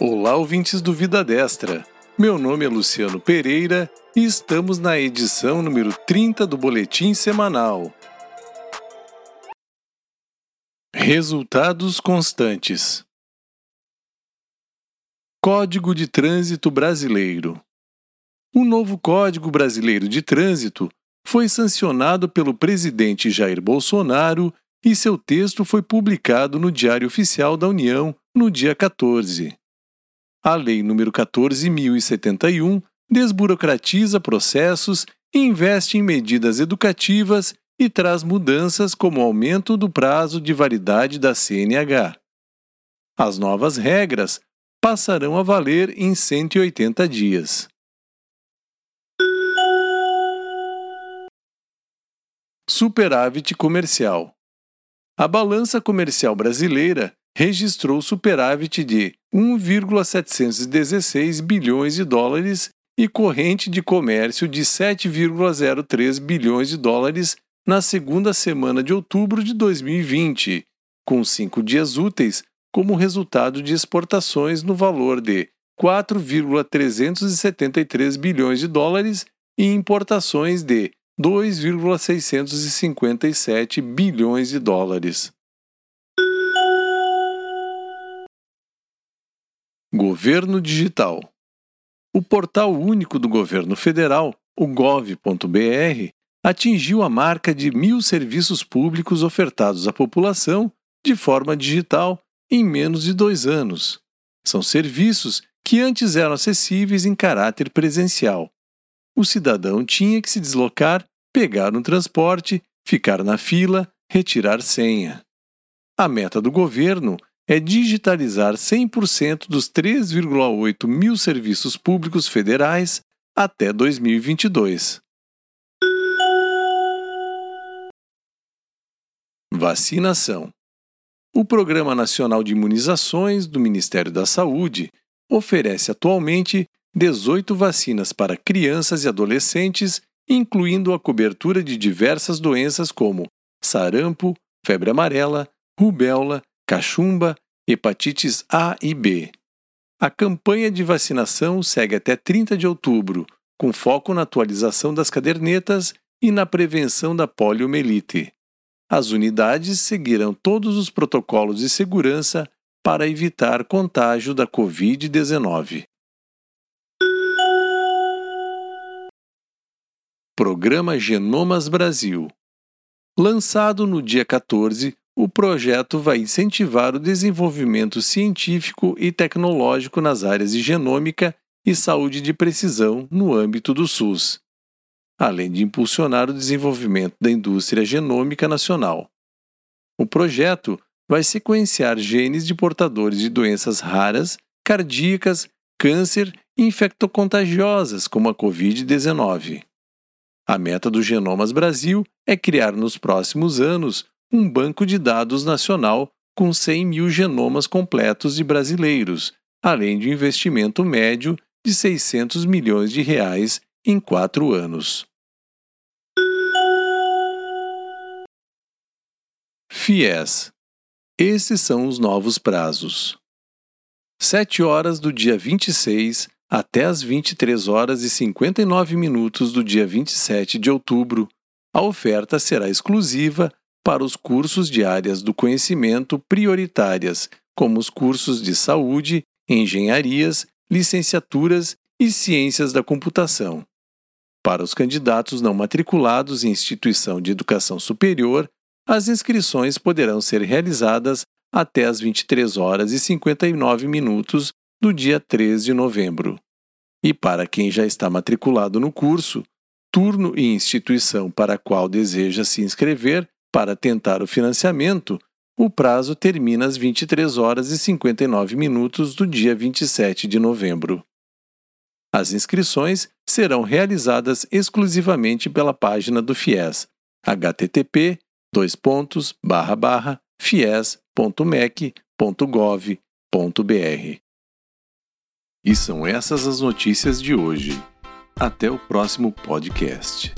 Olá, ouvintes do Vida Destra. Meu nome é Luciano Pereira e estamos na edição número 30 do Boletim Semanal. Resultados constantes. Código de Trânsito Brasileiro. O novo Código Brasileiro de Trânsito foi sancionado pelo presidente Jair Bolsonaro e seu texto foi publicado no Diário Oficial da União no dia 14. A Lei nº 14.071 desburocratiza processos, investe em medidas educativas e traz mudanças como aumento do prazo de validade da CNH. As novas regras passarão a valer em 180 dias. Superávit comercial. A balança comercial brasileira registrou superávit de 1,716 bilhões de dólares e corrente de comércio de 7,03 bilhões de dólares na segunda semana de outubro de 2020, com cinco dias úteis como resultado de exportações no valor de 4,373 bilhões de dólares e importações de 2,657 bilhões de dólares. Governo Digital. O portal único do governo federal, o gov.br, atingiu a marca de mil serviços públicos ofertados à população de forma digital em menos de dois anos. São serviços que antes eram acessíveis em caráter presencial. O cidadão tinha que se deslocar, pegar um transporte, ficar na fila, retirar senha. A meta do governo é digitalizar 100% dos 3,8 mil serviços públicos federais até 2022. Vacinação. O Programa Nacional de Imunizações do Ministério da Saúde oferece atualmente 18 vacinas para crianças e adolescentes, incluindo a cobertura de diversas doenças como sarampo, febre amarela, rubéola cachumba, hepatites A e B. A campanha de vacinação segue até 30 de outubro, com foco na atualização das cadernetas e na prevenção da poliomielite. As unidades seguirão todos os protocolos de segurança para evitar contágio da Covid-19. Programa Genomas Brasil. Lançado no dia 14, o projeto vai incentivar o desenvolvimento científico e tecnológico nas áreas de genômica e saúde de precisão no âmbito do SUS, além de impulsionar o desenvolvimento da indústria genômica nacional. O projeto vai sequenciar genes de portadores de doenças raras, cardíacas, câncer e infectocontagiosas, como a Covid-19. A meta do Genomas Brasil é criar nos próximos anos um banco de dados nacional com 100 mil genomas completos de brasileiros, além de um investimento médio de 600 milhões de reais em quatro anos. FIES. Esses são os novos prazos. 7 horas do dia 26 até as 23 horas e 59 minutos do dia 27 de outubro. A oferta será exclusiva para os cursos de áreas do conhecimento prioritárias, como os cursos de saúde, engenharias, licenciaturas e ciências da computação. Para os candidatos não matriculados em instituição de educação superior, as inscrições poderão ser realizadas até às 23 horas e 59 minutos do dia 3 de novembro. E para quem já está matriculado no curso, turno e instituição para a qual deseja se inscrever para tentar o financiamento, o prazo termina às 23 horas e 59 minutos do dia 27 de novembro. As inscrições serão realizadas exclusivamente pela página do FIES, http fies.mec.gov.br. E são essas as notícias de hoje. Até o próximo podcast.